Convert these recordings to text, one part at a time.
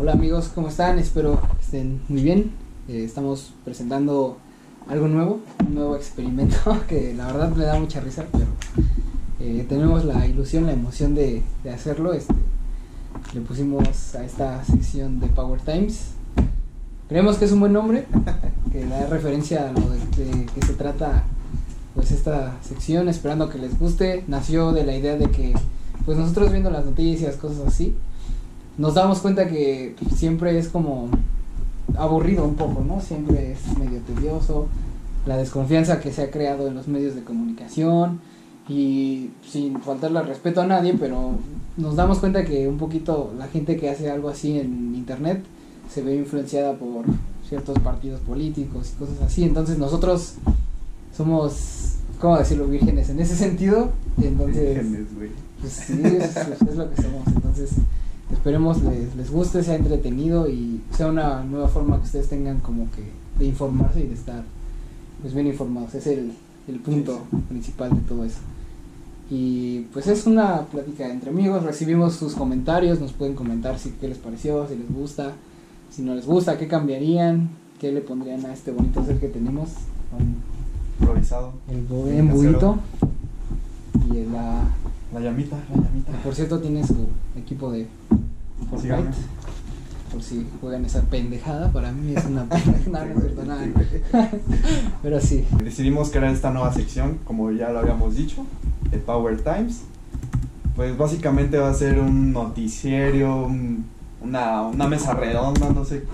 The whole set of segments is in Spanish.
Hola amigos, ¿cómo están? Espero que estén muy bien. Eh, estamos presentando algo nuevo, un nuevo experimento que la verdad me da mucha risa, pero eh, tenemos la ilusión, la emoción de, hacerlo. Este, le pusimos a esta sección de Power Times. Creemos que es un buen nombre, que da referencia a lo de, de que se trata pues esta sección, esperando que les guste. Nació de la idea de que pues nosotros viendo las noticias, cosas así, nos damos cuenta que siempre es como aburrido un poco, ¿no? Siempre es medio tedioso, la desconfianza que se ha creado en los medios de comunicación y sin faltarle al respeto a nadie, pero nos damos cuenta que un poquito la gente que hace algo así en internet se ve influenciada por ciertos partidos políticos y cosas así, entonces nosotros somos, ¿cómo decirlo?, vírgenes en ese sentido, entonces... Vírgenes, güey. Pues sí, es, es lo que somos. Entonces, esperemos les, les guste, sea entretenido y sea una nueva forma que ustedes tengan como que de informarse y de estar pues bien informados. Es el, el punto Sí, principal de todo eso. Y pues es una plática entre amigos, recibimos sus comentarios, nos pueden comentar si qué les pareció, si les gusta, si no les gusta, qué cambiarían, qué le pondrían a este bonito ser que tenemos, Improvisado. el bo- El embuito y el, la, La llamita, la llamita. por cierto, tiene su equipo de Fortnite. Por si juegan esa pendejada, para mí es una pendejada. no, no es cierto, nada. Pero sí, Decidimos crear esta nueva sección, como ya lo habíamos dicho, de Power Times. Pues básicamente va a ser un noticiero, un- una, una mesa redonda, no sé,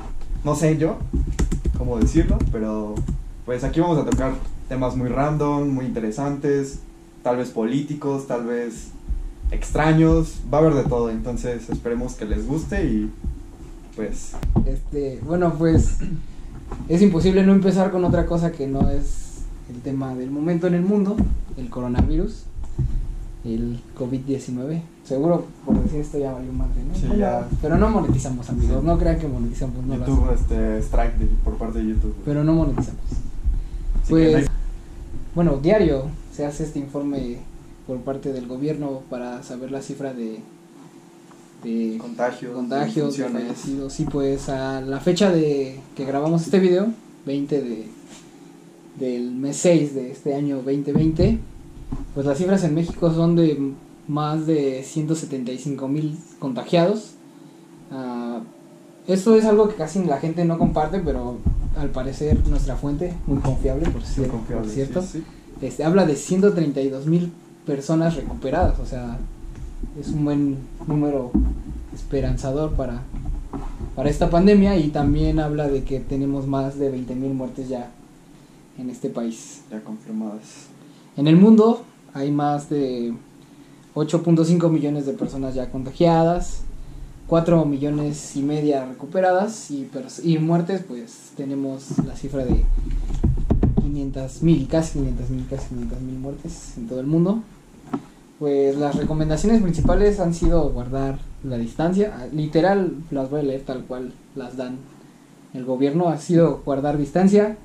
no sé yo cómo decirlo, pero pues aquí vamos a tocar temas muy random, muy interesantes, tal vez políticos, tal vez extraños, va a haber de todo, entonces esperemos que les guste y pues este, bueno, pues es imposible no empezar con otra cosa que no es el tema del momento en el mundo, el coronavirus, el COVID-19. Seguro por decir esto ya valió madre, ¿no? Sí, ya. Pero no monetizamos, amigos, Sí. no crean que monetizamos, no YouTube este strike de- por parte de YouTube. Pero no monetizamos. Así Pues, no hay- bueno, diario se hace este informe por parte del gobierno para saber la cifra de, de Contagios, contagios, de fallecidos. Sí, pues a la fecha de que grabamos este video, 20 de del mes 6 de este año 2020, pues las cifras en México son de más de 175 mil contagiados. Ah, esto es algo que casi la gente no comparte, pero al parecer nuestra fuente, muy confiable por, cierto, sí, sí. Este, habla de 132 mil personas recuperadas, o sea, es un buen número esperanzador para, para esta pandemia y también habla de que tenemos más de 20 mil muertes ya en este país. Ya confirmadas. En el mundo hay más de 8.5 millones de personas ya contagiadas, 4 millones y media recuperadas y muertes, pues tenemos la cifra de 500 mil, casi 500 mil, casi 500 mil muertes en todo el mundo. Pues las recomendaciones principales han sido guardar la distancia, ah, literal las voy a leer tal cual las dan el gobierno, ha sido guardar distancia,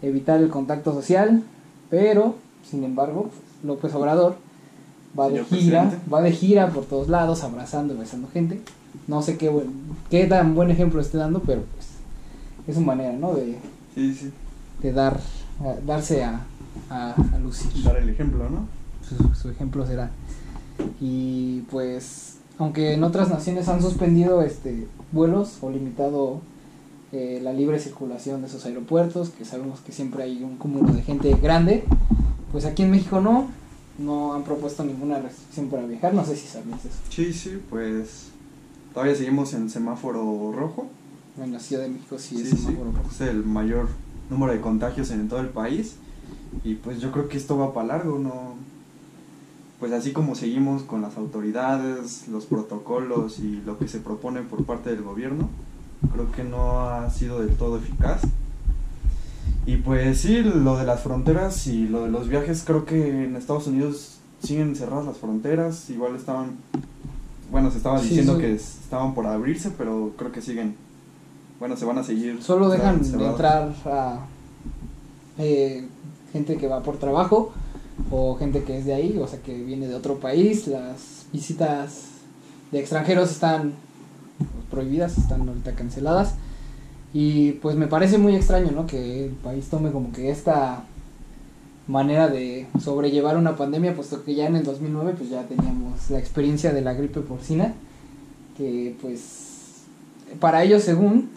evitar el contacto social, pero sin embargo López Obrador va de gira, presidente. va de gira por todos lados, abrazando y besando gente. No sé qué, buen, qué tan buen ejemplo esté dando, pero pues es su manera, ¿no? De, Sí, sí. de dar, a- darse a, a, a lucir. Dar el ejemplo, ¿no? Su, su ejemplo será. Y pues, aunque en otras naciones han suspendido este vuelos o limitado eh, la libre circulación de esos aeropuertos, que sabemos que siempre hay un cúmulo de gente grande, pues aquí en México no, no han propuesto ninguna restricción para viajar, no sé si sabías eso. Sí, sí, pues todavía seguimos en semáforo rojo. En la Ciudad de México sí, Sí, es sí, semáforo rojo. es el mayor número de contagios en todo el país. Y pues yo creo que esto va para largo, ¿no? Pues así como seguimos con las autoridades, los protocolos y lo que se propone por parte del gobierno, creo que no ha sido del todo eficaz. Y pues sí, lo de las fronteras y lo de los viajes, creo que en Estados Unidos siguen cerradas las fronteras, igual estaban, bueno, se estaba Sí, diciendo que es- estaban por abrirse, pero creo que siguen, bueno, se van a seguir. Solo dejan cerradas. entrar a eh, gente que va por trabajo o gente que es de ahí, o sea, que viene de otro país. Las visitas de extranjeros están prohibidas, están ahorita canceladas. Y pues me parece muy extraño, ¿no? Que el país tome como que esta manera de sobrellevar una pandemia, puesto que ya en el 2009 pues ya teníamos la experiencia de la gripe porcina, que pues para ellos según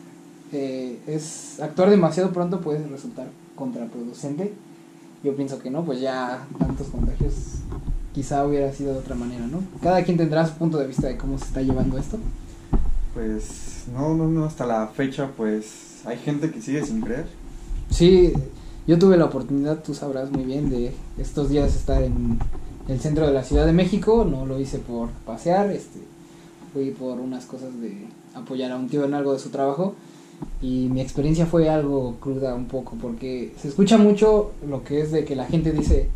eh, es actuar demasiado pronto puede resultar contraproducente. Yo pienso que no, pues ya tantos contagios quizá hubiera sido de otra manera, ¿no? Cada quien tendrá su punto de vista de cómo se está llevando esto. Pues no, no, no, hasta la fecha pues hay gente que sigue sin creer. Sí, yo tuve la oportunidad, tú sabrás muy bien, de estos días estar en el centro de la Ciudad de México. No lo hice por pasear, este, fui por unas cosas de apoyar a un tío en algo de su trabajo. Y mi experiencia fue algo cruda un poco, porque se escucha mucho lo que es de que la gente dice,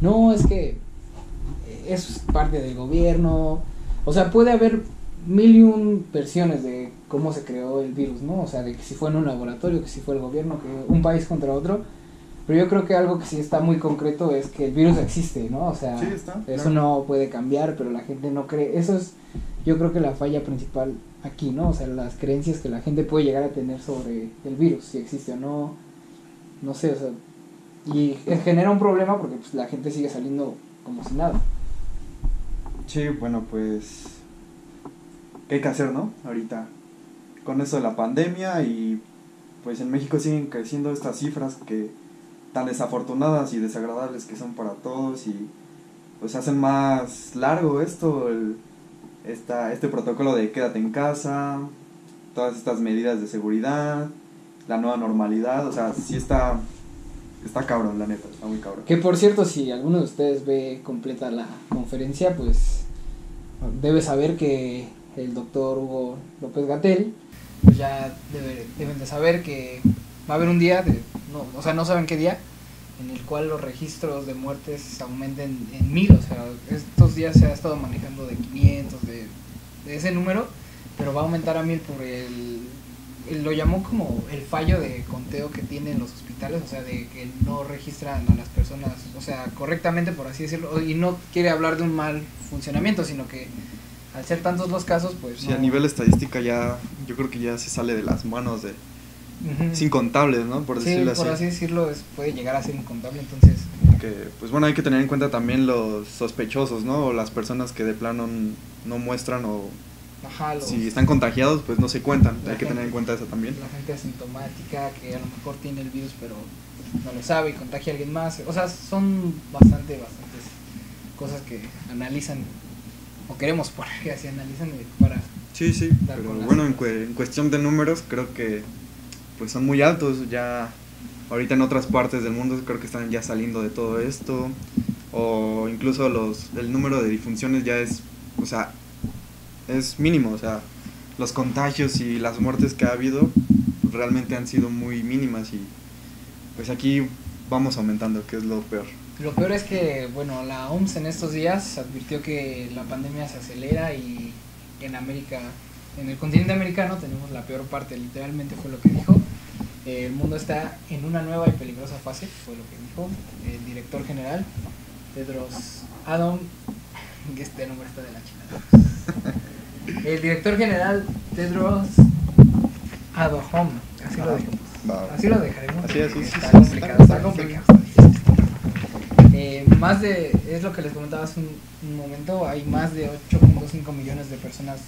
no, es que es parte del gobierno. O sea, puede haber mil y un versiones de cómo se creó el virus, ¿no? O sea, de que si fue en un laboratorio, que si fue el gobierno, que un país contra otro. Pero yo creo que algo que sí está muy concreto es que el virus existe, ¿no? O sea, eso no puede cambiar, pero la gente no cree. Eso es, yo creo que la falla principal aquí, ¿no? O sea, las creencias que la gente puede llegar a tener sobre el virus, si existe o no. No sé, o sea. Y genera un problema porque pues, la gente sigue saliendo como si nada. Sí, bueno, pues. ¿Qué hay que hacer, no? Ahorita. Con eso de la pandemia y. Pues en México siguen creciendo estas cifras que tan desafortunadas y desagradables que son para todos y pues hacen más largo esto, el, esta, este protocolo de quédate en casa, todas estas medidas de seguridad, la nueva normalidad, o sea, sí está, está cabrón, la neta, está muy cabrón. Que por cierto, si alguno de ustedes ve completa la conferencia, pues debe saber que el doctor Hugo López Gatel, pues ya deben de saber que va a haber un día de no, o sea, no saben qué día, en el cual los registros de muertes aumenten en mil, o sea, estos días se ha estado manejando de 500, de, ese número, pero va a aumentar a mil por el, lo llamó como el fallo de conteo que tienen los hospitales, o sea, de que no registran a las personas, o sea, correctamente, por así decirlo, y no quiere hablar de un mal funcionamiento, sino que al ser tantos los casos, pues... Sí, a nivel estadística ya, yo creo que ya se sale de las manos de es incontable, ¿no? Por decirlo así. por así decirlo, puede llegar a ser incontable, entonces... Que, pues bueno, hay que tener en cuenta también los sospechosos, ¿no? O las personas que de plano no muestran o... Ajá, Si están contagiados, pues no se cuentan, hay que tener en cuenta eso también. La gente asintomática que a lo mejor tiene el virus pero no lo sabe y contagia a alguien más. O sea, son bastante, bastantes cosas que analizan o queremos poner que así analizan para... Sí, sí, pero bueno, en, en cuestión de números creo que pues son muy altos, ya ahorita en otras partes del mundo creo que están ya saliendo de todo esto, o incluso los, el número de difunciones ya es, o sea, es mínimo, o sea, los contagios y las muertes que ha habido realmente han sido muy mínimas y pues aquí vamos aumentando, que es lo peor. Lo peor es que, bueno, la OMS en estos días advirtió que la pandemia se acelera y en América, en el continente americano tenemos la peor parte, literalmente fue lo que dijo el mundo está en una nueva y peligrosa fase, fue lo que dijo el director general, Tedros Adom, que este nombre está de la chingada. El director general Tedros Adhanom, así lo dejamos. Así lo dejaremos. Así, así, está complicado, está complicado. Eh, más de, es lo que les comentaba hace un, un momento, hay más de 8.5 millones de personas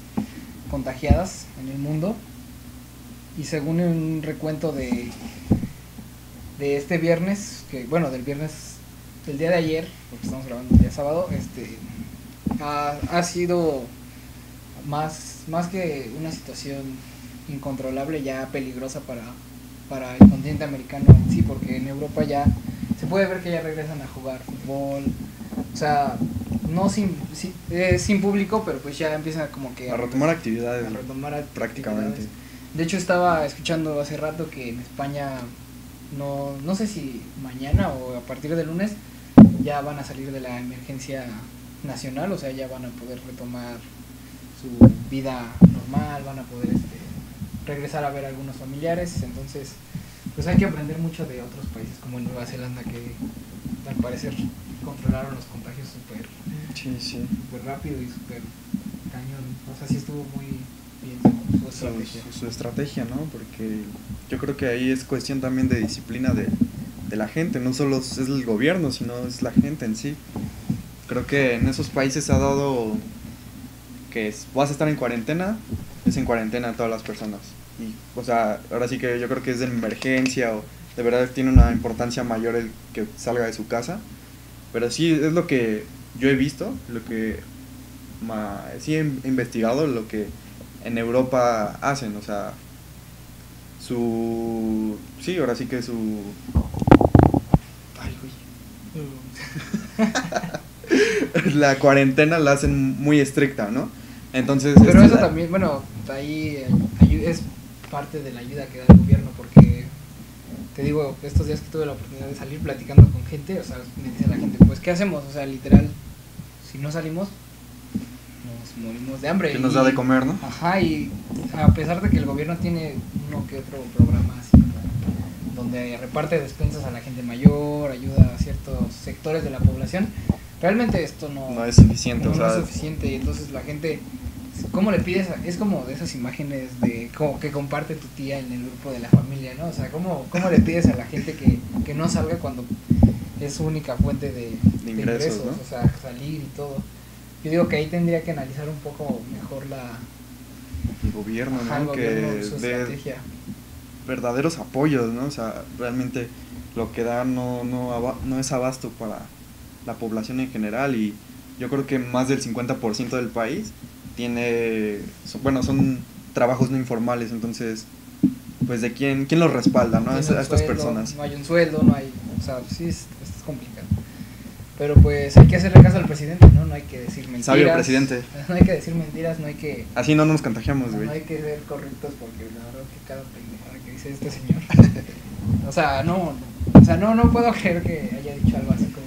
contagiadas en el mundo y según un recuento de, de este viernes, que bueno, del viernes, del día de ayer, porque estamos grabando el día sábado, este, ha, ha sido más, más que una situación incontrolable, ya peligrosa para, para el continente americano en sí, porque en Europa ya se puede ver que ya regresan a jugar fútbol, o sea, no sin, sin, eh, sin público, pero pues ya empiezan como que a, retomar actividades, a retomar prácticamente. De hecho estaba escuchando hace rato que en España no, no sé si mañana o a partir de lunes ya van a salir de la emergencia nacional, o sea, ya van a poder retomar su vida normal, van a poder este, regresar a ver a algunos familiares, entonces pues hay que aprender mucho de otros países como en Nueva Zelanda que al parecer controlaron los contagios súper sí, sí. rápido y súper cañón, o sea, sí estuvo muy? Su su, estrategia. su- su estrategia, ¿no? Porque yo creo que ahí es cuestión también de disciplina de, de la gente, no solo es el gobierno, sino es la gente en sí. Creo que en esos países se ha dado que es- vas a estar en cuarentena, es en cuarentena todas las personas. Y, o sea, ahora sí que yo creo que es de emergencia o de verdad tiene una importancia mayor el que salga de su casa. Pero sí, es lo que yo he visto, lo que ma- sí he investigado, lo que en Europa hacen, o sea, su... Sí, ahora sí que su... Ay, güey. La cuarentena la hacen muy estricta, ¿no? Entonces... Pero este, eso también, bueno, ahí eh, es parte de la ayuda que da el gobierno porque te digo, estos días que tuve la oportunidad de salir platicando con gente, o sea, me dice la gente, pues ¿qué hacemos? O sea, literal, si no salimos, nos morimos de hambre. Que nos Y- da de comer, ¿no? Ajá, y a pesar de que el gobierno tiene uno que otro programa así donde reparte despensas a la gente mayor, ayuda a ciertos sectores de la población, realmente esto no, No es suficiente, no, o no sea... es suficiente y entonces la gente ¿cómo le pides? a- es como de esas imágenes de como que comparte tu tía en el grupo de la familia, ¿no? O sea, ¿cómo, cómo le pides a la gente que, que no salga cuando es su única fuente de, de ingresos, ¿no? O sea, salir y todo. Yo digo que ahí tendría que analizar un poco mejor la El gobierno, ajá, el ¿no? gobierno, que su estrategia. verdaderos apoyos, ¿no? O sea, realmente lo que da no, no, no es abasto para la población en general y yo creo que más del 50% del país tiene, bueno, son trabajos no informales, entonces, pues de quién, quién los respalda, ¿no? A, un a estas personas. No hay un sueldo, no hay. O sea, sí, es, es complicado. Pero pues hay que hacerle caso al presidente, ¿no? No hay que decir mentiras. Sabio presidente. No hay que decir mentiras, no hay que. Así no nos contagiamos, No güey. hay que ser correctos porque la verdad que cada pendejada que dice este señor. o sea, no, no, o sea, no, no puedo creer que haya dicho algo así como.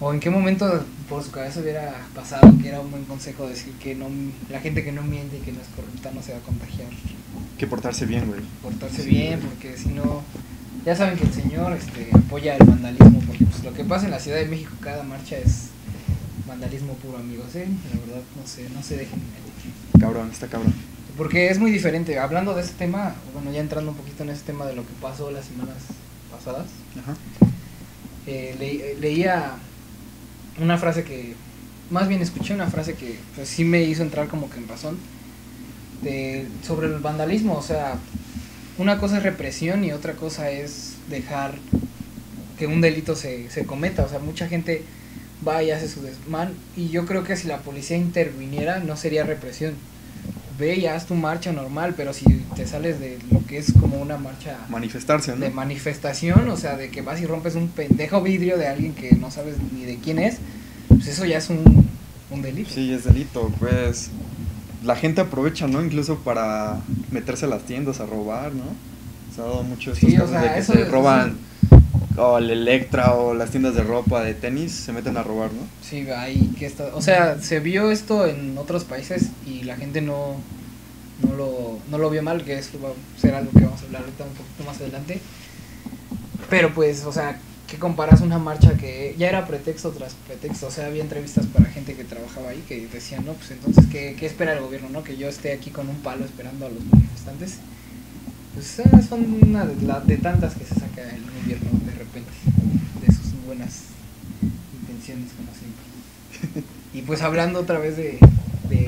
O en qué momento por su cabeza hubiera pasado que era un buen consejo decir que no la gente que no miente y que no es corrupta no se va a contagiar. que portarse bien, güey. Portarse Sí, bien, güey. porque si no. Ya saben que el señor este, apoya el vandalismo, porque pues, lo que pasa en la Ciudad de México cada marcha es vandalismo puro, amigos, ¿eh? La verdad, no sé, no se dejen. Cabrón, está cabrón. Porque es muy diferente. Hablando de este tema, bueno, ya entrando un poquito en ese tema de lo que pasó las semanas pasadas, Ajá. eh, le- eh, leía una frase que, más bien escuché una frase que pues, sí me hizo entrar como que en razón, de, sobre el vandalismo. O sea, una cosa es represión y otra cosa es dejar que un delito se, se cometa. O sea, mucha gente va y hace su desmán y yo creo que si la policía interviniera no sería represión. Ve y haz tu marcha normal, pero si te sales de lo que es como una marcha Manifestarse, ¿no? de manifestación, o sea, de que vas y rompes un pendejo vidrio de alguien que no sabes ni de quién es, pues eso ya es un, un delito. Sí, es delito, pues la gente aprovecha, ¿no? Incluso para meterse a las tiendas a robar, ¿no? Se ha dado mucho estos Sí, o casos sea, de que se es- roban o el Electra o las tiendas de ropa, de tenis, se meten a robar, ¿no? Sí, ahí que está, o sea, se vio esto en otros países y la gente no, no, lo, no lo vio mal, que eso va a ser algo que vamos a hablar ahorita un poquito más adelante. Pero pues, o sea, ¿qué comparas una marcha que ya era pretexto tras pretexto? O sea, había entrevistas para gente que trabajaba ahí que decían, no, pues entonces, ¿qué, qué espera el gobierno? no Que yo esté aquí con un palo esperando a los manifestantes. Pues son una de, la- tantas que se saca el gobierno de repente, de sus buenas intenciones como siempre. Y pues hablando otra vez de, de,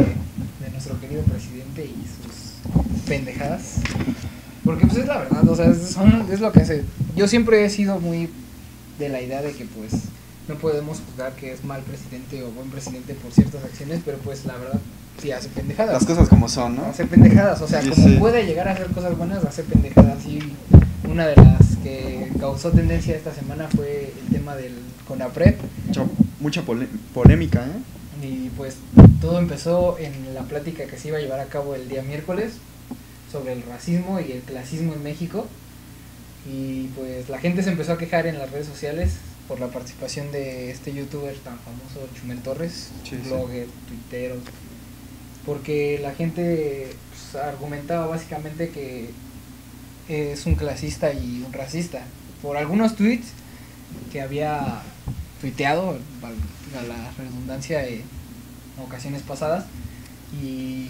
nuestro querido presidente y sus pendejadas. Porque pues es la verdad, o sea, es lo que hace. Yo siempre he sido muy de la idea de que pues no podemos juzgar que es mal presidente o buen presidente por ciertas acciones, pero pues la verdad sí hace pendejadas. Las cosas como son, ¿no? Hace pendejadas, o sea, Sí, como sí. puede llegar a hacer cosas buenas, hace pendejadas. Y una de las que causó tendencia esta semana fue el tema del CONAPRED. Mucha, mucha polémica, ¿eh? Y pues todo empezó en la plática que se iba a llevar a cabo el día miércoles sobre el racismo y el clasismo en México. Y pues la gente se empezó a quejar en las redes sociales por la participación de este youtuber tan famoso, Chumel Torres, Sí, sí. blogger, tuitero, porque la gente pues, argumentaba básicamente que es un clasista y un racista. Por algunos tweets que había tuiteado, valga la redundancia, en ocasiones pasadas, y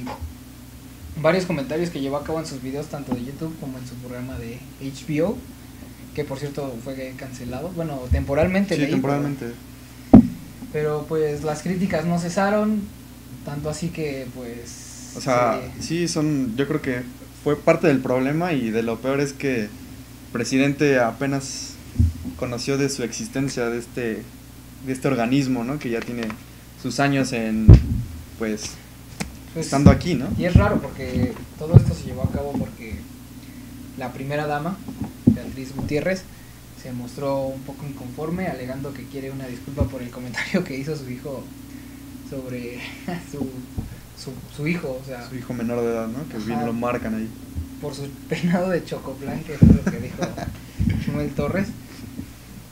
varios comentarios que llevó a cabo en sus videos, tanto de YouTube como en su programa de HBO, que por cierto fue cancelado, bueno, temporalmente. Sí, temporalmente. Pero, pero, pues las críticas no cesaron, tanto así que pues... O sea, sí, son, yo creo que fue parte del problema y de lo peor es que el presidente apenas conoció de su existencia de este, de este organismo, ¿no? Que ya tiene sus años en, pues, pues, estando aquí, ¿no? Y es raro porque todo esto se llevó a cabo porque la primera dama, Beatriz Gutiérrez, se mostró un poco inconforme, alegando que quiere una disculpa por el comentario que hizo su hijo sobre su, su, hijo, o sea... Su hijo menor de edad, ¿no? Que bien lo marcan ahí. Por su peinado de chocoplan, que fue lo que dijo Chumel Torres.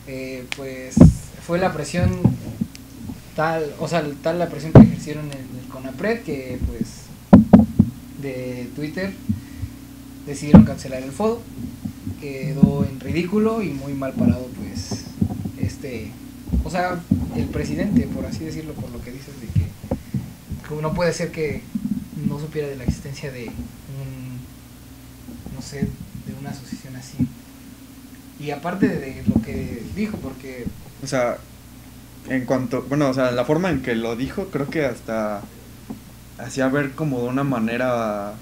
Eh, pues fue la presión tal, o sea, tal la presión que ejercieron en el CONAPRED que pues de Twitter decidieron cancelar el foto quedó en ridículo y muy mal parado pues este o sea el presidente por así decirlo por lo que dices de que, no puede ser que no supiera de la existencia de un no sé de una asociación así. Y aparte de lo que dijo porque o sea en cuanto, bueno, o sea, la forma en que lo dijo, creo que hasta hacía ver como de una manera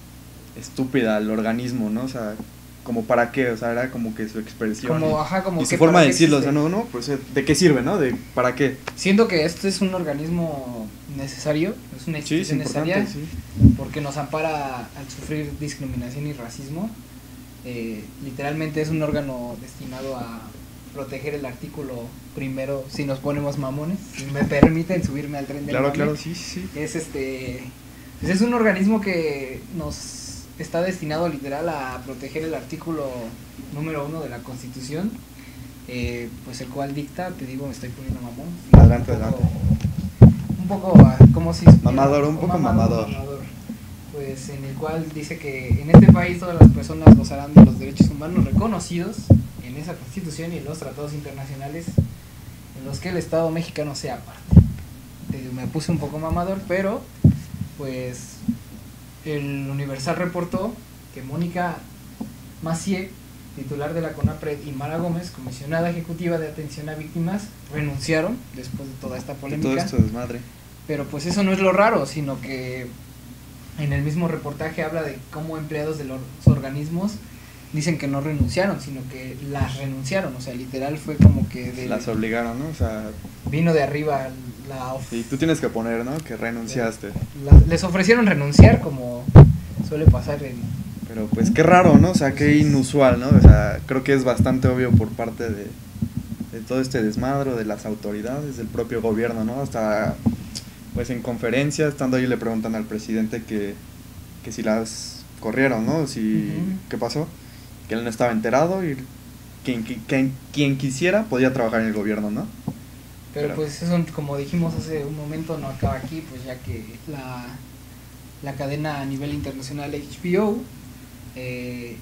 estúpida al organismo, ¿no? O sea, como para qué, o sea, era como que su expresión. Como, ajá, como y su forma de decirlo, o sea, no, no, pues de qué sirve, ¿no? De para qué. Siento que este es un organismo necesario, es una institución necesaria, sí. porque nos ampara al sufrir discriminación y racismo. Eh, literalmente es un órgano destinado a proteger el artículo primero si nos ponemos mamones, si me permiten subirme al tren del Claro, claro, sí, sí. Es este pues es un organismo que nos está destinado literal a proteger el artículo número uno de la Constitución, eh, pues el cual dicta, te digo, me estoy poniendo mamón. Adelante, adelante. Un poco, ah, como si... Mamador, un poco mamador. Pues en el cual dice que en este país todas las personas gozarán de los derechos humanos reconocidos esa constitución y en los tratados internacionales en los que el Estado mexicano sea parte. Me puse un poco mamador, pero pues el Universal reportó que Mónica Macié, titular de la CONAPRED, y Mara Gómez, comisionada ejecutiva de atención a víctimas, renunciaron después de toda esta polémica. todo esto desmadre. Pero pues eso no es lo raro, sino que en el mismo reportaje habla de cómo empleados de los organismos dicen que no renunciaron, sino que las renunciaron, o sea, literal fue como que... De, las obligaron, ¿no? O sea... Vino de arriba la... Y tú tienes que poner, ¿no? Que renunciaste. les ofrecieron renunciar como suele pasar en... Pero pues qué raro, ¿no? O sea, qué inusual, ¿no? O sea, creo que es bastante obvio por parte de, de todo este desmadro, de las autoridades, del propio gobierno, ¿no? Hasta, pues en conferencia, estando ahí le preguntan al presidente que, que si las corrieron, ¿no? Si, ¿Qué pasó? Que él no estaba enterado y quien, quien, quien quisiera podía trabajar en el gobierno, ¿no? Pero, pues eso, como dijimos hace un momento, no acaba aquí, pues ya que la, la cadena a nivel internacional HBO eh,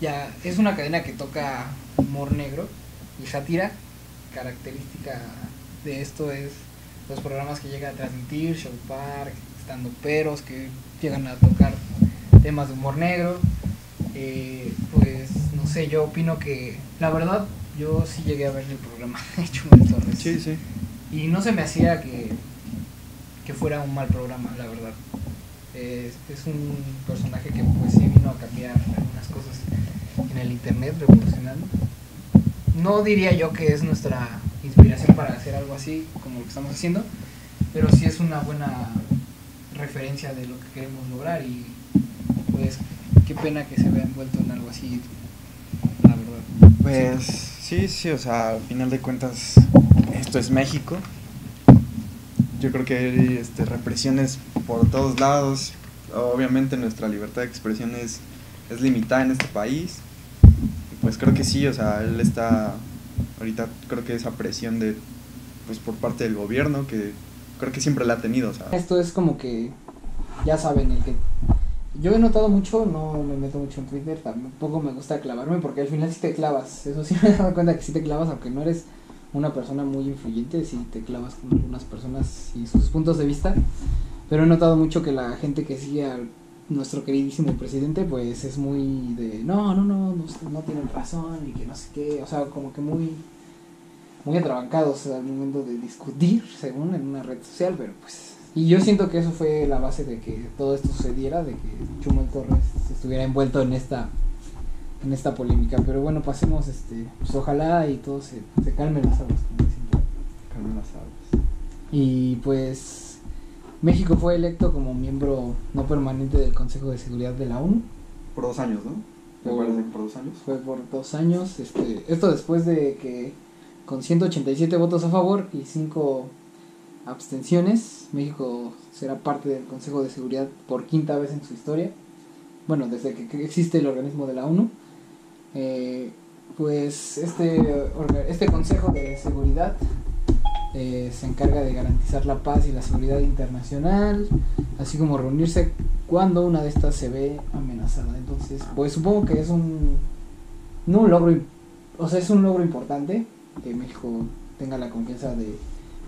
ya es una cadena que toca humor negro y sátira. Característica de esto es los programas que llega a transmitir, Show Park, estando peros que llegan a tocar temas de humor negro. Eh, pues no sé, yo opino que la verdad yo sí llegué a ver el programa hecho Torres. Sí, sí. Y no se me hacía que, que fuera un mal programa, la verdad. Es, es un personaje que pues sí vino a cambiar algunas cosas en el internet, revolucionando. No diría yo que es nuestra inspiración para hacer algo así como lo que estamos haciendo, pero sí es una buena referencia de lo que queremos lograr y pues qué pena que se vea envuelto en algo así, la verdad. Pues sí, sí, o sea, al final de cuentas, esto es México. Yo creo que hay este, represiones por todos lados. Obviamente nuestra libertad de expresión es, es limitada en este país. Pues creo que sí, o sea, él está, ahorita creo que esa presión de, pues por parte del gobierno, que creo que siempre la ha tenido. O sea. Esto es como que, ya saben, el que yo he notado mucho, no me meto mucho en Twitter, tampoco me gusta clavarme porque al final sí te clavas. Eso sí me he dado cuenta que sí te clavas, aunque no eres una persona muy influyente, sí te clavas con algunas personas y sus puntos de vista. Pero he notado mucho que la gente que sigue al nuestro queridísimo presidente pues es muy de no, no, no, no, no tienen razón y que no sé qué, o sea, como que muy muy atrabancados al momento de discutir, según en una red social, pero pues y yo siento que eso fue la base de que todo esto sucediera, de que Chumel Torres estuviera envuelto en esta en esta polémica, pero bueno, pasemos este, pues ojalá y todo se, se calmen las aguas. Calmen las aguas. Y pues México fue electo como miembro no permanente del Consejo de Seguridad de la ONU. Por dos años, ¿no? ¿Me Por- parece que por dos años? Fue por dos años. Este, esto después de que con 187 votos a favor y 5 abstenciones, México será parte del Consejo de Seguridad por quinta vez en su historia. Bueno, desde que existe el organismo de la ONU. Eh, pues este, este Consejo de Seguridad eh, se encarga de garantizar la paz y la seguridad internacional, así como reunirse cuando una de estas se ve amenazada. Entonces, pues supongo que es un no un logro, o sea, es un logro importante que México tenga la confianza de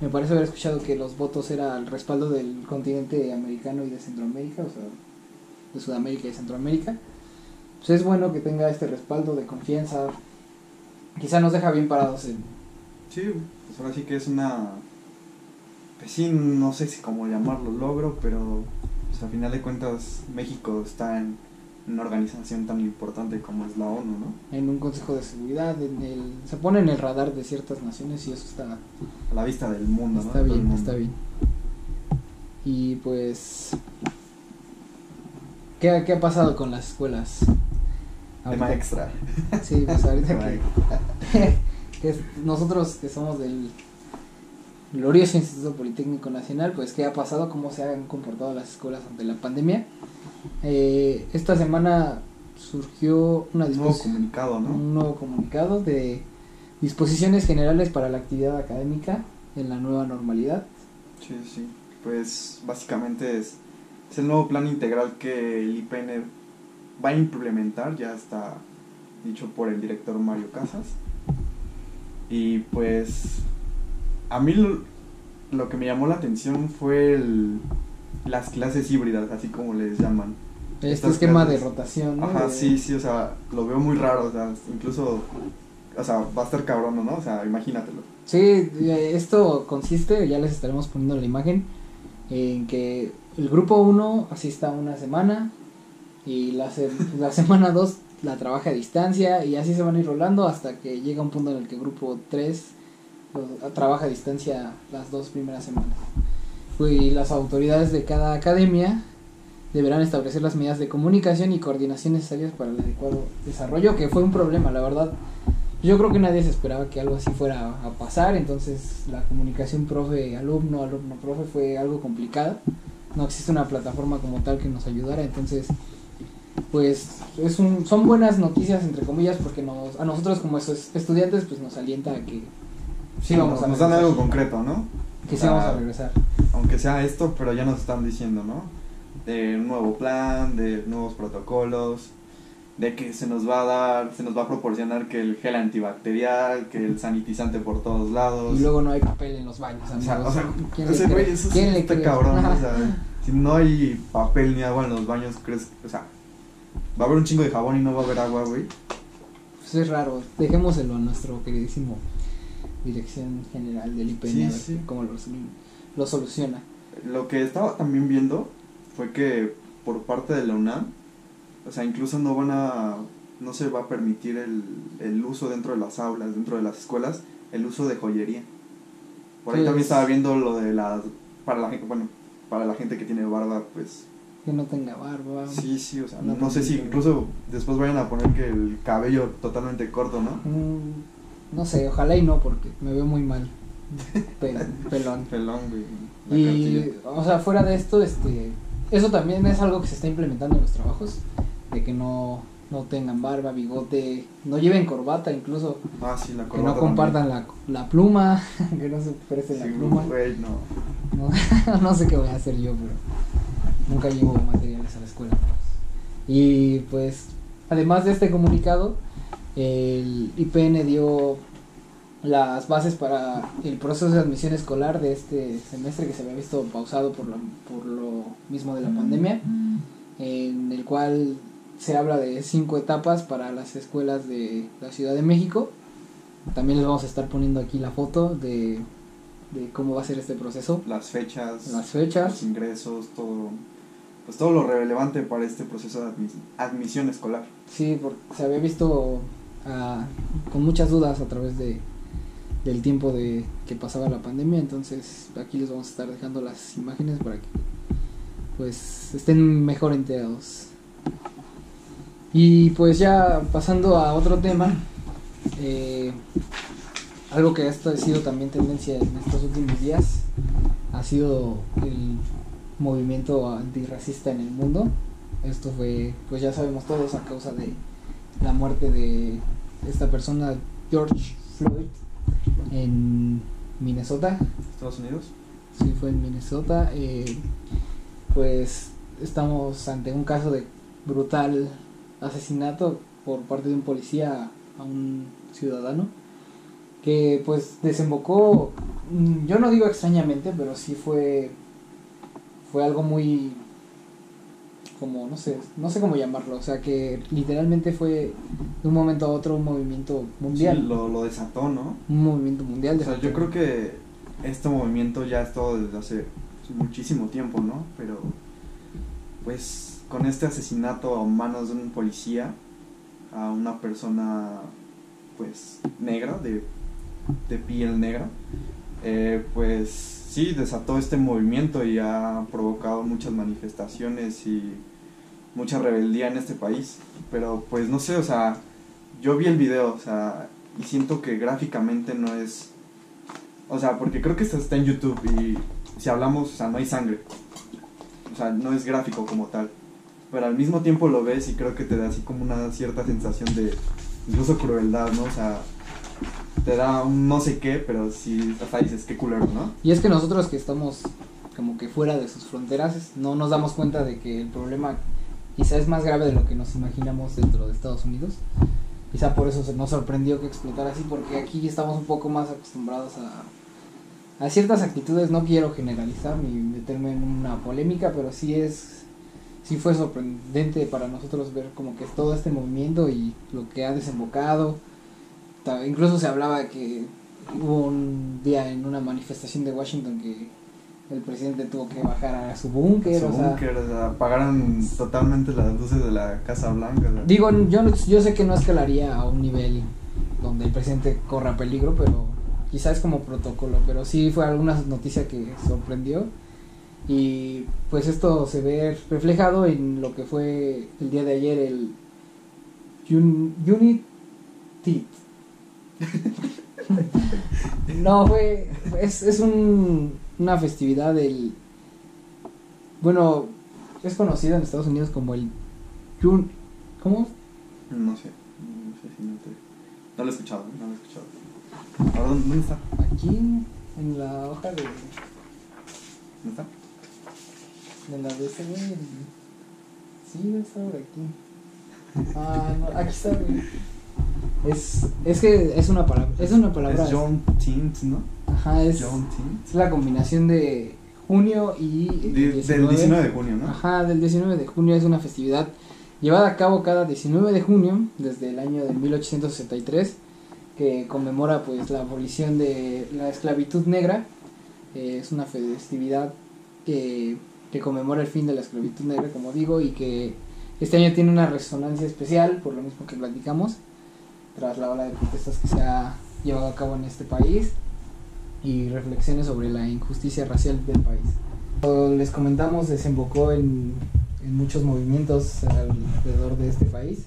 me parece haber escuchado que los votos era el respaldo del continente americano y de Centroamérica, o sea, de Sudamérica y Centroamérica. Pues es bueno que tenga este respaldo de confianza. Quizá nos deja bien parados en Sí, pues ahora sí que es una. Pues sí, no sé si cómo llamarlo logro, pero pues, a final de cuentas México está en una organización tan importante como es la ONU, ¿no? en un consejo de seguridad, en el, se pone en el radar de ciertas naciones y eso está, A la vista del mundo, ¿no? está bien, mundo. está bien. Y pues, ¿qué, qué ha pasado con las escuelas? Tema extra. Sí, pues ahorita que, nosotros que somos del glorioso Instituto Politécnico Nacional, pues qué ha pasado, cómo se han comportado las escuelas ante la pandemia. Eh, esta semana surgió una Un nuevo comunicado, ¿no? un nuevo comunicado de disposiciones generales para la actividad académica en la nueva normalidad. Sí, sí. Pues básicamente es, es el nuevo plan integral que el IPN va a implementar, ya está dicho por el director Mario Casas. Y pues a mí lo, lo que me llamó la atención fue el- las clases híbridas, así como les llaman. Este Estas esquema de rotación. ¿no? Ajá, De- sí, sí, o sea, lo veo muy raro, o sea, incluso, o sea, va a estar cabrón, ¿no? O sea, imagínatelo. Sí, eh, esto consiste, ya les estaremos poniendo la imagen, en que el grupo 1 asista una semana y la, se- la semana 2 la trabaja a distancia y así se van a ir rolando hasta que llega un punto en el que el grupo 3 lo- trabaja a distancia las dos primeras semanas. Y las autoridades de cada academia deberán establecer las medidas de comunicación y coordinación necesarias para el adecuado desarrollo, que fue un problema, la verdad. Yo creo que nadie se esperaba que algo así fuera a pasar, entonces la comunicación profe-alumno, alumno-profe fue algo complicada. No existe una plataforma como tal que nos ayudara, entonces pues es un, son buenas noticias entre comillas porque nos, a nosotros como estudiantes pues nos alienta a que sí vamos nos, a nos dan regresar, algo concreto, ¿no? que o sí vamos a regresar. aunque sea esto, pero ya nos están diciendo, ¿no? De un nuevo plan, de nuevos protocolos, de que se nos va a dar, se nos va a proporcionar que el gel antibacterial, que el sanitizante por todos lados. Y luego no hay papel en los baños, o amigos. sea, o sea, ¿Quién le ese cree? güey, eso sí ¿Quién le está cree? cabrón, o sea, si no hay papel ni agua en los baños, crees, o sea, va a haber un chingo de jabón y no va a haber agua, güey. Pues es raro, dejémoselo a nuestro queridísimo Dirección General del IPN Sí, a ver sí. cómo lo, lo soluciona. Lo que estaba también viendo fue que por parte de la UNAM, o sea, incluso no van a, no se va a permitir el, el uso dentro de las aulas, dentro de las escuelas, el uso de joyería. Por ahí Pues- también estaba viendo lo de las, para la gente, bueno, para la gente que tiene barba, pues Que no tenga barba. sí, sí, o sea, No, no, sé si pues, incluso después vayan a poner que el cabello totalmente corto, ¿no? Mm, no sé, ojalá y no, porque me veo muy mal. Pe- pelón. Pelón, güey. la Y, cartilla. o sea, fuera de esto, este, eso también es algo que se está implementando en los trabajos, de que no, no tengan barba, bigote, no lleven corbata incluso, Ah, sí, la que corbata no compartan la, la pluma, que no se presten la pluma. güey, no. No, no sé qué voy a hacer yo, pero nunca llevo materiales a la escuela. Y pues, además de este comunicado, el IPN dio las bases para el proceso de admisión escolar de este semestre que se había visto pausado por lo, por lo mismo de la pandemia. en el cual se habla de cinco etapas para las escuelas de la Ciudad de México. También les vamos a estar poniendo aquí la foto de, de cómo va a ser este proceso. Las fechas, Las fechas. los ingresos, todo, pues todo lo relevante para este proceso de admis- admisión escolar. Sí, porque se había visto ah, con muchas dudas a través de del tiempo de que pasaba la pandemia, entonces aquí les vamos a estar dejando las imágenes para que pues estén mejor enterados. Y pues ya pasando a otro tema, eh, algo que ha sido también tendencia en estos últimos días ha sido el movimiento antirracista en el mundo. Esto fue, pues ya sabemos todos, a causa de la muerte de esta persona, George Floyd, en Minnesota. Estados Unidos. Sí, fue en Minnesota. eh, pues estamos ante un caso de brutal asesinato por parte de un policía a un ciudadano que pues desembocó, mm, yo no digo extrañamente, pero sí fue fue algo muy como no sé, no sé cómo llamarlo, o sea que literalmente fue de un momento a otro un movimiento mundial, Sí, lo, lo desató, ¿no? un movimiento mundial. O sea, yo creo que este movimiento ya ha estado desde hace muchísimo tiempo, ¿no? Pero, pues, con este asesinato a manos de un policía, a una persona, pues, negra, de, de piel negra, eh, pues, sí, desató este movimiento y ha provocado muchas manifestaciones y mucha rebeldía en este país. Pero, pues, no sé, o sea, yo vi el video, o sea, y siento que gráficamente no es o sea, porque creo que esto está en YouTube y si hablamos, o sea, no hay sangre. O sea, no es gráfico como tal. Pero al mismo tiempo lo ves y creo que te da así como una cierta sensación de incluso crueldad, ¿no? O sea, te da un no sé qué, pero sí, hasta dices, qué culero, ¿no? Y es que nosotros que estamos como que fuera de sus fronteras, no nos damos cuenta de que el problema quizá es más grave de lo que nos imaginamos dentro de Estados Unidos. Quizá por eso se nos sorprendió que explotara así, porque aquí estamos un poco más acostumbrados a, a ciertas actitudes. No quiero generalizar ni meterme en una polémica, pero sí es, sí fue sorprendente para nosotros ver como que todo este movimiento y lo que ha desembocado. Incluso se hablaba que hubo un día en una manifestación de Washington que el presidente tuvo que bajar a su búnker. Su o sea, apagaron totalmente las luces de la Casa Blanca. o sea. Digo, yo, no- yo sé que no escalaría a un nivel donde el presidente corra peligro, pero quizás como protocolo, pero sí fue alguna noticia que sorprendió y pues esto se ve reflejado en lo que fue el día de ayer el Un- Unity. no, fue, es, es un, una festividad del, bueno, es conocida en Estados Unidos como el Jun, ¿cómo? No sé, no sé si no te... No lo he escuchado, no lo he escuchado. Ahora, ¿dónde, dónde está? Aquí en la hoja de, ¿Dónde está? de la de ese güey. Sí, estar por aquí. Ah, no, aquí está, güey. Es, es que es una palabra, es una palabra. Es John Tint, ¿no? Ajá, es, la combinación de junio y Del 19 de junio, ¿no? Ajá, del 19 de junio es una festividad llevada a cabo cada 19 de junio desde el año de 1863 que conmemora pues la abolición de la esclavitud negra. Eh, es una festividad que, que conmemora el fin de la esclavitud negra, como digo, y que este año tiene una resonancia especial por lo mismo que platicamos tras la ola de protestas que se ha llevado a cabo en este país y reflexiones sobre la injusticia racial del país. Como les comentamos, desembocó en, en muchos movimientos alrededor de este país,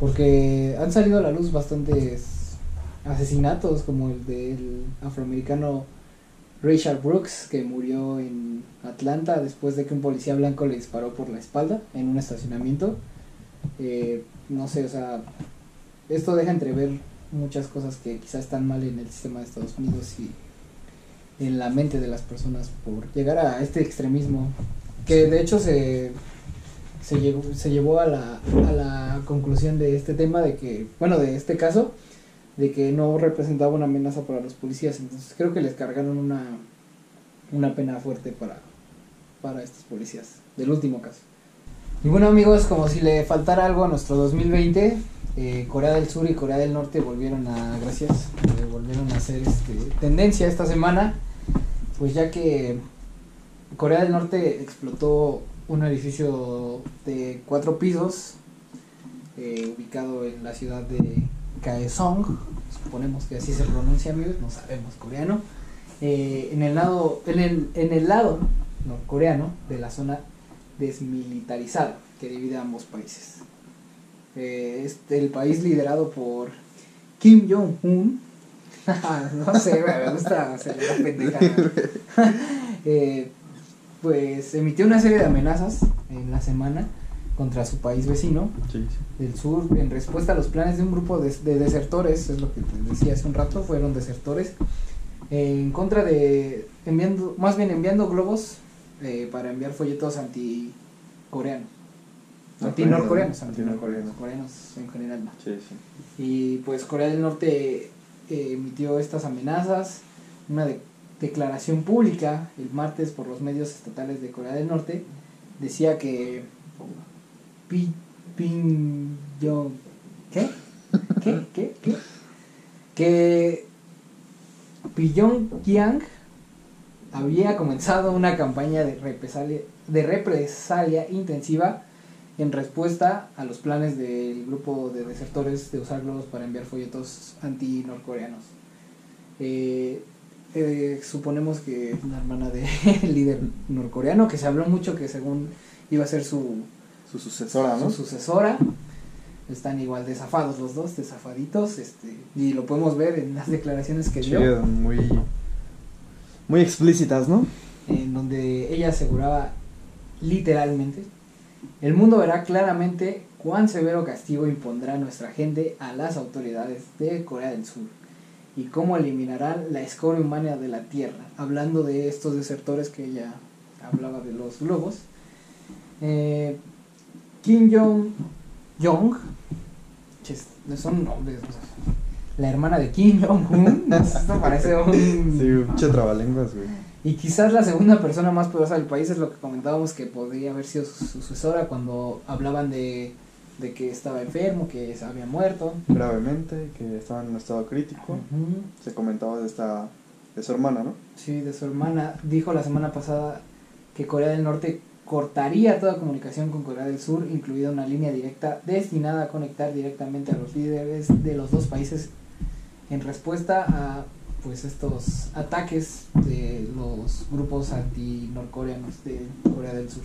porque han salido a la luz bastantes asesinatos, como el del afroamericano Rachel Brooks, que murió en Atlanta después de que un policía blanco le disparó por la espalda en un estacionamiento. Eh, no sé, o sea, esto deja entrever muchas cosas que quizás están mal en el sistema de Estados Unidos y en la mente de las personas por llegar a este extremismo que de hecho se se llevó, se llevó a la, a la conclusión de este tema de que bueno de este caso de que no representaba una amenaza para los policías. Entonces creo que les cargaron una una pena fuerte para para estos policías del último caso. Y bueno amigos, como si le faltara algo a nuestro 2020, eh, Corea del Sur y Corea del Norte volvieron a, gracias, eh, volvieron a hacer este, tendencia esta semana, pues ya que Corea del Norte explotó un edificio de cuatro pisos eh, ubicado en la ciudad de Kaesong, suponemos que así se pronuncia amigos, no sabemos coreano, en el lado, en el, en el lado norcoreano de la zona desmilitarizada que divide ambos países. Eh, el país liderado por Kim Jong-un. no sé, me gusta hacer la pendejada. eh, pues emitió una serie de amenazas en la semana contra su país vecino sí. del sur en respuesta a los planes de un grupo de, de desertores, es lo que te decía hace un rato, fueron desertores, eh, en contra de, enviando, más bien enviando globos eh, para enviar folletos anti-coreanos. Anti-norcoreanos, Anti-norcoreanos. anti-coreanos en general. Sí, sí. Y pues Corea del Norte eh, emitió estas amenazas, una de- declaración pública el martes por los medios estatales de Corea del Norte decía que Pi, Pin Jong- ¿qué? ¿Qué? ¿Qué? ¿Qué? Que Pyongyang había comenzado una campaña de represalia, de represalia intensiva en respuesta a los planes del grupo de desertores de usar globos para enviar folletos anti-norcoreanos. Eh, eh, suponemos que la hermana del líder norcoreano, que se habló mucho que según iba a ser su, Su sucesora, ¿no? su sucesora, están igual desafados los dos, desafaditos, este, y lo podemos ver en las declaraciones que dio. Muy, muy explícitas, ¿no? en donde ella aseguraba literalmente, el mundo verá claramente cuán severo castigo impondrá nuestra gente a las autoridades de Corea del Sur y cómo eliminarán la escoria humana de la tierra, hablando de estos desertores que ella hablaba de los globos. Eh, Kim Jong Jong, ches, son nombres, la hermana de Kim Jong-un, esto parece un... Sí, trabalenguas, güey. Y quizás la segunda persona más poderosa del país es lo que comentábamos que podría haber sido su sucesora cuando hablaban de, de que estaba enfermo, que se había muerto. Gravemente, que estaba en un estado crítico. Se comentaba de esta, de su hermana, ¿no? Sí, de su hermana. Dijo la semana pasada que Corea del Norte cortaría toda comunicación con Corea del Sur, incluida una línea directa destinada a conectar directamente a los líderes de los dos países en respuesta a pues estos ataques de los grupos anti-norcoreanos de Corea del Sur.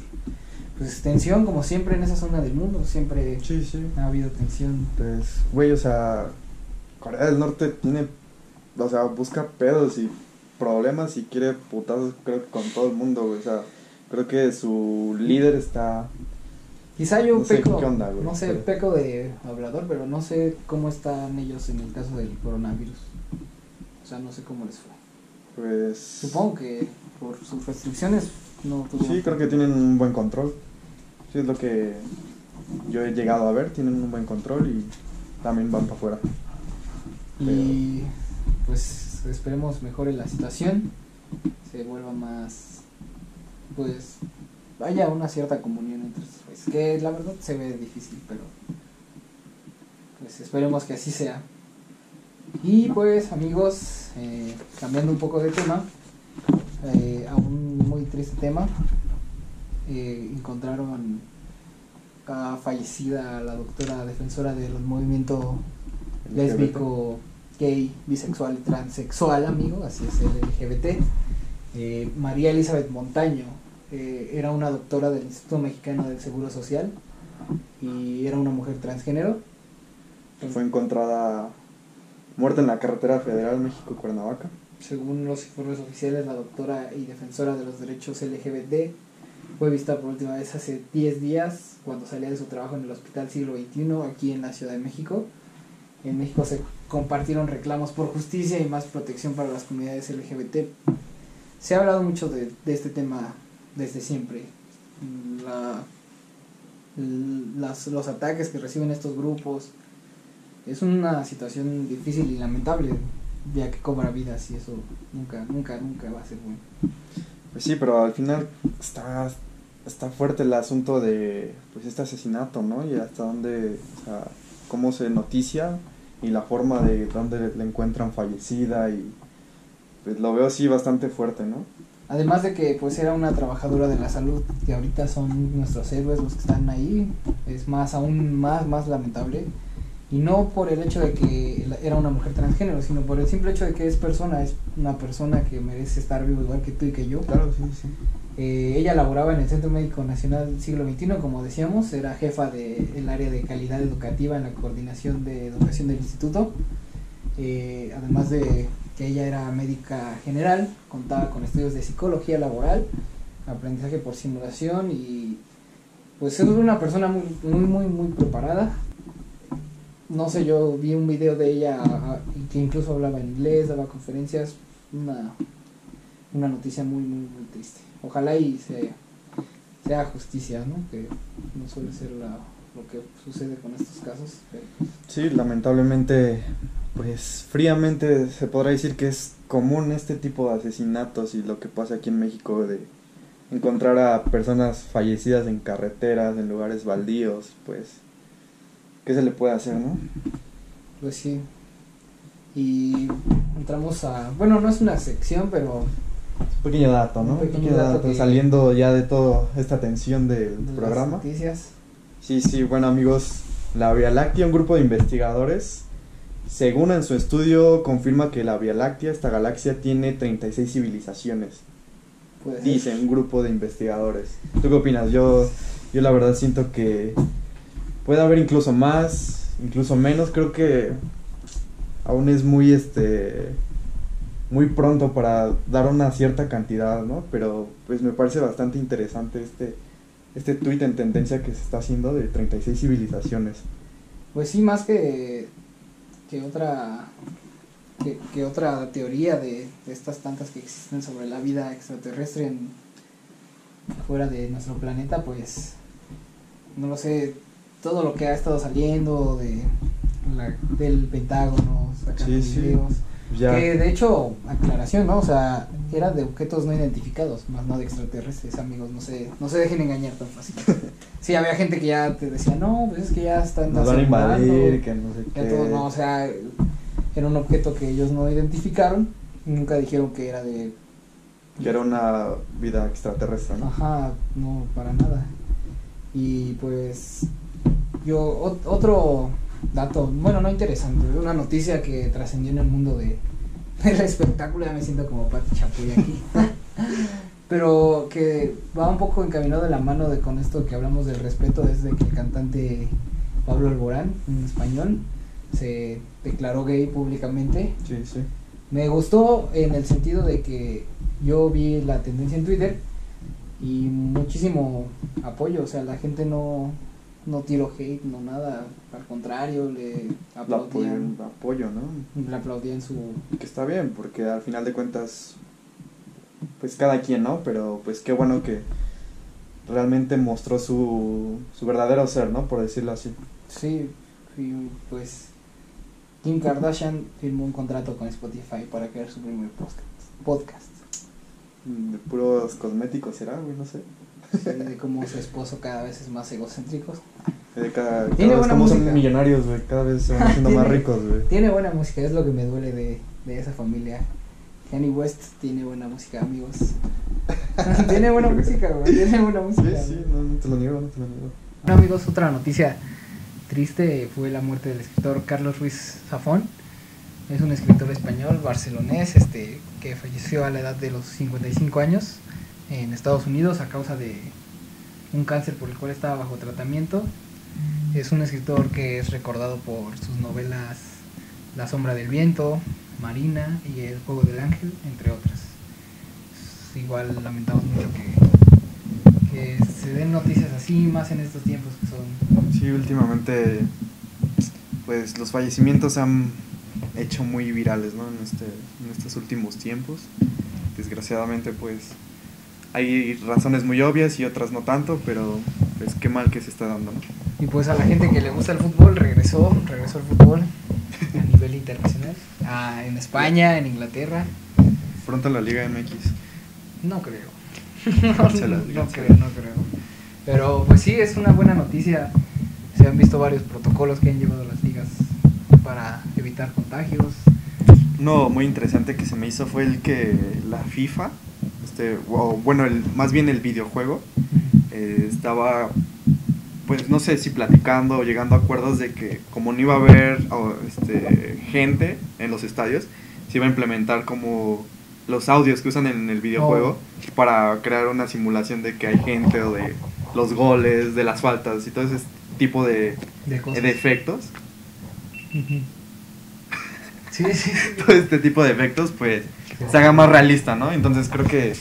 Pues tensión como siempre en esa zona del mundo, siempre Sí, sí. ha habido tensión. Pues, güey, o sea, Corea del Norte tiene, o sea, busca pedos y problemas y quiere putazos, creo que con todo el mundo, güey. O sea, creo que su líder está. Quizá yo No sé peco, qué onda, güey, no sé, pero- peco de hablador, pero no sé cómo están ellos en el caso del coronavirus. O sea, no sé cómo les fue. Pues. Supongo que por sus restricciones no tuvo. Sí, creo que tienen un buen control. Sí, es lo que yo he llegado a ver. Tienen un buen control y también van para afuera. Y pues esperemos mejore la situación, se vuelva más, pues haya una cierta comunión entre estos países, que la verdad se ve difícil, pero pues esperemos que así sea. Y pues amigos, eh, cambiando un poco de tema, eh, a un muy triste tema, eh, encontraron a fallecida la doctora defensora del movimiento lésbico, gay, bisexual y transexual, amigo, así es el LGBT. María Elizabeth Montaño era una doctora del Instituto Mexicano del Seguro Social y era una mujer transgénero. Fue encontrada muerta en la carretera federal México-Cuernavaca. Según los informes oficiales, la doctora y defensora de los derechos LGBT fue vista por última vez hace 10 días cuando salía de su trabajo en el Hospital Siglo XXI aquí en la Ciudad de México. En México se compartieron reclamos por justicia y más protección para las comunidades LGBT. Se ha hablado mucho de, este tema desde siempre. La- las- los ataques que reciben estos grupos. Es una situación difícil y lamentable, ya que cobra vidas y eso nunca, nunca, nunca va a ser bueno. Pues sí, pero al final está, está fuerte el asunto de pues este asesinato, ¿no? Y hasta dónde, o sea, cómo se noticia y la forma de dónde la encuentran fallecida y pues lo veo así bastante fuerte, ¿no? Además de que pues era una trabajadora de la salud, que ahorita son nuestros héroes los que están ahí, es más aún más más lamentable y no por el hecho de que era una mujer transgénero, sino por el simple hecho de que es persona, es una persona que merece estar vivo igual que tú y que yo. Claro, sí, sí. Eh, ella laboraba en el Centro Médico Nacional Siglo XXI, como decíamos, era jefa del área de calidad educativa en la coordinación de educación del instituto. Eh, además de que ella era médica general, contaba con estudios de psicología laboral, aprendizaje por simulación y pues es una persona muy, muy, muy, muy preparada, no sé, yo vi un video de ella que incluso hablaba inglés, daba conferencias, una, una noticia muy, muy, muy triste. Ojalá y se, sea justicia, ¿no? Que no suele ser la, lo que sucede con estos casos. Sí, lamentablemente, pues fríamente se podrá decir que es común este tipo de asesinatos y lo que pasa aquí en México de encontrar a personas fallecidas en carreteras, en lugares baldíos, pues ¿Qué se le puede hacer, no? Pues sí. Y entramos a. Bueno, no es una sección, pero. Un pequeño dato, ¿no? Un pequeño, dato, saliendo ya de toda esta tensión del programa. noticias. Sí, sí, bueno, amigos. La Vía Láctea, un grupo de investigadores, según en su estudio, confirma que la Vía Láctea, esta galaxia, tiene 36 civilizaciones. Dice un grupo de investigadores. ¿Tú qué opinas? Yo, yo la verdad siento que Puede haber incluso más, incluso menos. Creo que aún es muy este muy pronto para dar una cierta cantidad, ¿no? Pero pues me parece bastante interesante este este tuit en tendencia que se está haciendo de 36 civilizaciones. Pues sí, más que que otra que, otra teoría de, de, estas tantas que existen sobre la vida extraterrestre en, fuera de nuestro planeta, pues no lo sé, todo lo que ha estado saliendo de del Pentágono, sacando videos. Que de hecho, aclaración, ¿no? O sea, era de objetos no identificados, más no de extraterrestres, amigos, no se, no se dejen engañar tan fácil. sí, había gente que ya te decía, no, pues es que ya están Nos van a invadir, que no sé qué. Todo, no, o sea, era un objeto que ellos no identificaron, nunca dijeron que era de... Que era una vida extraterrestre, ¿no? Ajá, no, para nada. Y pues yo, otro dato, bueno, no interesante, una noticia que trascendió en el mundo de, del espectáculo, ya me siento como Pati Chapuy aquí. Pero que va un poco encaminado de la mano de con esto que hablamos del respeto desde que el cantante Pablo Alborán, en español, se declaró gay públicamente. Sí, sí. Me gustó en el sentido de que yo vi la tendencia en Twitter y muchísimo apoyo, o sea, la gente no, no tiro hate, no nada, al contrario, le aplaudían. apoyo, ¿no? Le aplaudían su... Que está bien, porque al final de cuentas, pues cada quien, ¿no? Pero pues qué bueno que realmente mostró su, su verdadero ser, ¿no? Por decirlo así. Sí, pues Kim Kardashian firmó un contrato con Spotify para crear su primer podcast. Mm, de puros cosméticos será, güey, no sé de cómo su esposo cada vez es más egocéntrico. cada, vez como son millonarios, güey, cada vez se van haciendo más ricos, güey. Tiene buena música, es lo que me duele de, de esa familia. Kanye West tiene buena música, amigos. tiene buena música, güey, tiene buena música. Sí, sí, no, te lo niego, no te lo niego. Bueno, amigos, otra noticia triste fue la muerte del escritor Carlos Ruiz Zafón. Es un escritor español barcelonés este, que falleció a la edad de los 55 años en Estados Unidos a causa de un cáncer por el cual estaba bajo tratamiento. Es un escritor que es recordado por sus novelas La sombra del viento, Marina y El juego del ángel, entre otras. igual lamentamos mucho que, que se den noticias así, más en estos tiempos que son... Sí, últimamente pues los fallecimientos se han hecho muy virales ¿no? en, este, en estos últimos tiempos. Desgraciadamente pues hay razones muy obvias y otras no tanto, pero pues qué mal que se está dando, ¿no? Y pues a la gente que le gusta el fútbol, regresó, regresó el fútbol a nivel internacional, ah, en España, en Inglaterra. Pronto la Liga MX. No creo. No creo, no creo. Pero pues sí, es una buena noticia. Se han visto varios protocolos que han llevado las ligas para evitar contagios. Uno muy interesante que se me hizo fue el que la FIFA, este, o bueno, el, más bien el videojuego, eh, estaba, pues no sé si platicando o llegando a acuerdos de que como no iba a haber este, gente en los estadios, se iba a implementar como los audios que usan en el videojuego para crear una simulación de que hay gente o de los goles, de las faltas y todo ese tipo de, De cosas. de efectos. Sí, sí. todo este tipo de efectos, pues se haga más realista, ¿no? Entonces creo que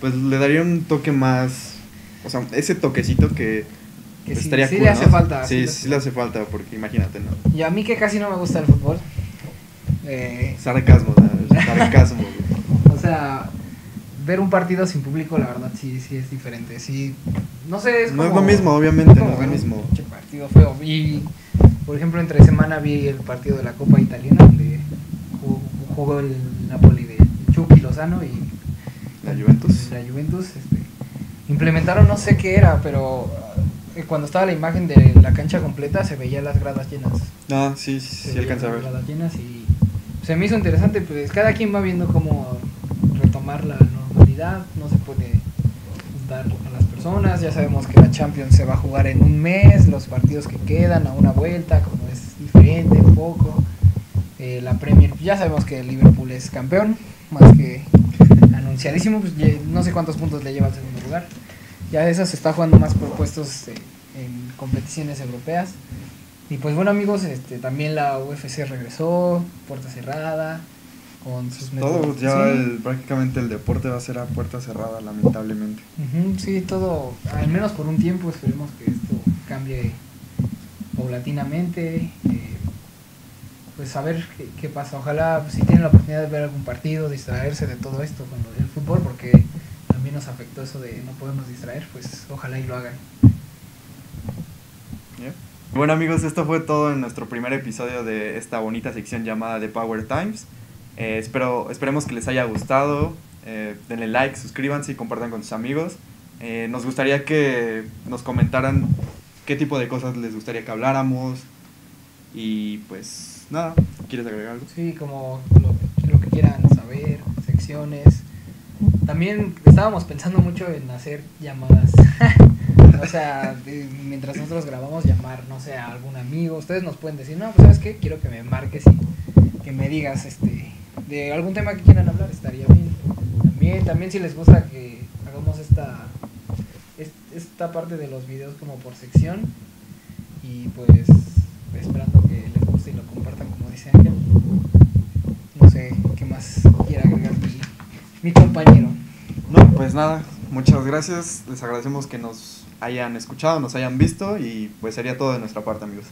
pues le daría un toque más, o sea, ese toquecito que Que sí, estaría sí cool, le hace ¿no? falta. Sí, le sí le hace falta, porque imagínate, ¿no? Y a mí que casi no me gusta el fútbol. eh, Sarcasmo, sarcasmo. o sea, ver un partido sin público, la verdad, sí, sí es diferente. Sí, no sé, es No es como- lo mismo, obviamente, como no es lo mismo. partido feo. Y, por ejemplo, entre semana vi el partido de la Copa Italiana donde jugó, jugó el Napoli de Lozano y La Juventus. la Juventus este, implementaron no sé qué era, pero eh, cuando estaba la imagen de la cancha completa se veía las gradas llenas. No, sí, sí, sí, alcanza a las ver. gradas llenas y se me hizo interesante, pues cada quien va viendo cómo retomar la normalidad, no se puede dar a las personas, ya sabemos que la Champions se va a jugar en un mes, los partidos que quedan a una vuelta, como es diferente un poco, Eh, la Premier, ya sabemos que el Liverpool es campeón, más que anunciadísimo, pues, no sé cuántos puntos le lleva al segundo lugar, ya eso se está jugando más por puestos eh, en competiciones europeas. Y pues bueno amigos, este también la UFC regresó, puerta cerrada, con sus Todo, métodos- ya sí. el- prácticamente el deporte va a ser a puerta cerrada, lamentablemente. Ujú, sí, todo, al menos por un tiempo, esperemos que esto cambie paulatinamente. Pues a ver qué, qué pasa. Ojalá si tienen la oportunidad de ver algún partido, distraerse de todo esto con del fútbol, porque también nos afectó eso de no podemos distraer, pues ojalá y lo hagan. ¿Ya? Bueno amigos, esto fue todo en nuestro primer episodio de esta bonita sección llamada The Power Times. Eh, espero, esperemos que les haya gustado. Eh, denle like, suscríbanse y compartan con sus amigos. Eh, nos gustaría que nos comentaran qué tipo de cosas les gustaría que habláramos. Y pues nada, ¿quieres agregar algo? Sí, como lo, lo que quieran saber, secciones. También estábamos pensando mucho en hacer llamadas. o sea, mientras nosotros grabamos, llamar, no sé, a algún amigo. Ustedes nos pueden decir, no, pues sabes qué, quiero que me marques y que me digas este de algún tema que quieran hablar, estaría bien. También, también si les gusta que hagamos esta, es- esta parte de los videos como por sección. Y pues esperando que les guste y lo compartan como dice Ángel. No sé qué más quiera agregar mi, mi compañero. No, pues nada, muchas gracias. Les agradecemos que nos hayan escuchado, nos hayan visto y pues sería todo de nuestra parte amigos.